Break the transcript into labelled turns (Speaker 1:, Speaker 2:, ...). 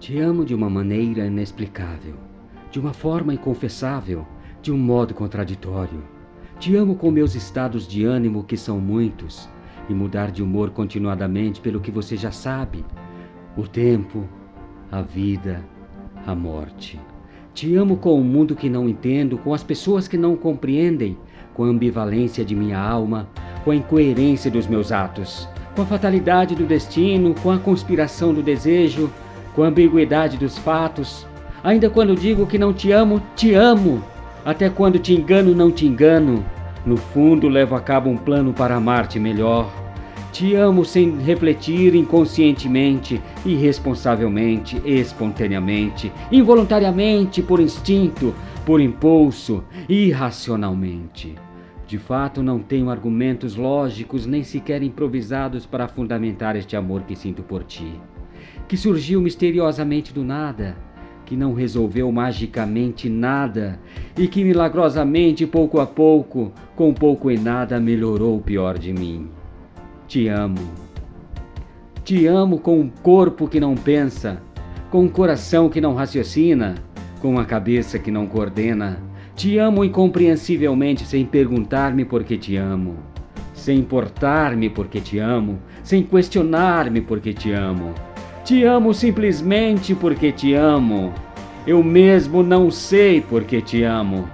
Speaker 1: Te amo de uma maneira inexplicável, de uma forma inconfessável, de um modo contraditório. Te amo com meus estados de ânimo, que são muitos, e mudar de humor continuadamente pelo que você já sabe: o tempo, a vida, a morte. Te amo com o mundo que não entendo, com as pessoas que não compreendem, com a ambivalência de minha alma, com a incoerência dos meus atos, com a fatalidade do destino, com a conspiração do desejo, com a ambiguidade dos fatos. Ainda quando digo que não te amo, te amo. Até quando te engano, não te engano. No fundo, levo a cabo um plano para amar-te melhor. Te amo sem refletir inconscientemente, irresponsavelmente, espontaneamente, involuntariamente, por instinto, por impulso, irracionalmente. De fato, não tenho argumentos lógicos nem sequer improvisados para fundamentar este amor que sinto por ti que surgiu misteriosamente do nada, que não resolveu magicamente nada e que milagrosamente, pouco a pouco, com pouco e nada, melhorou o pior de mim. Te amo. Te amo com um corpo que não pensa, com um coração que não raciocina, com uma cabeça que não coordena. Te amo incompreensivelmente sem perguntar-me por que te amo, sem importar-me porque te amo, sem questionar-me porque te amo te amo simplesmente porque te amo. Eu mesmo não sei porque te amo.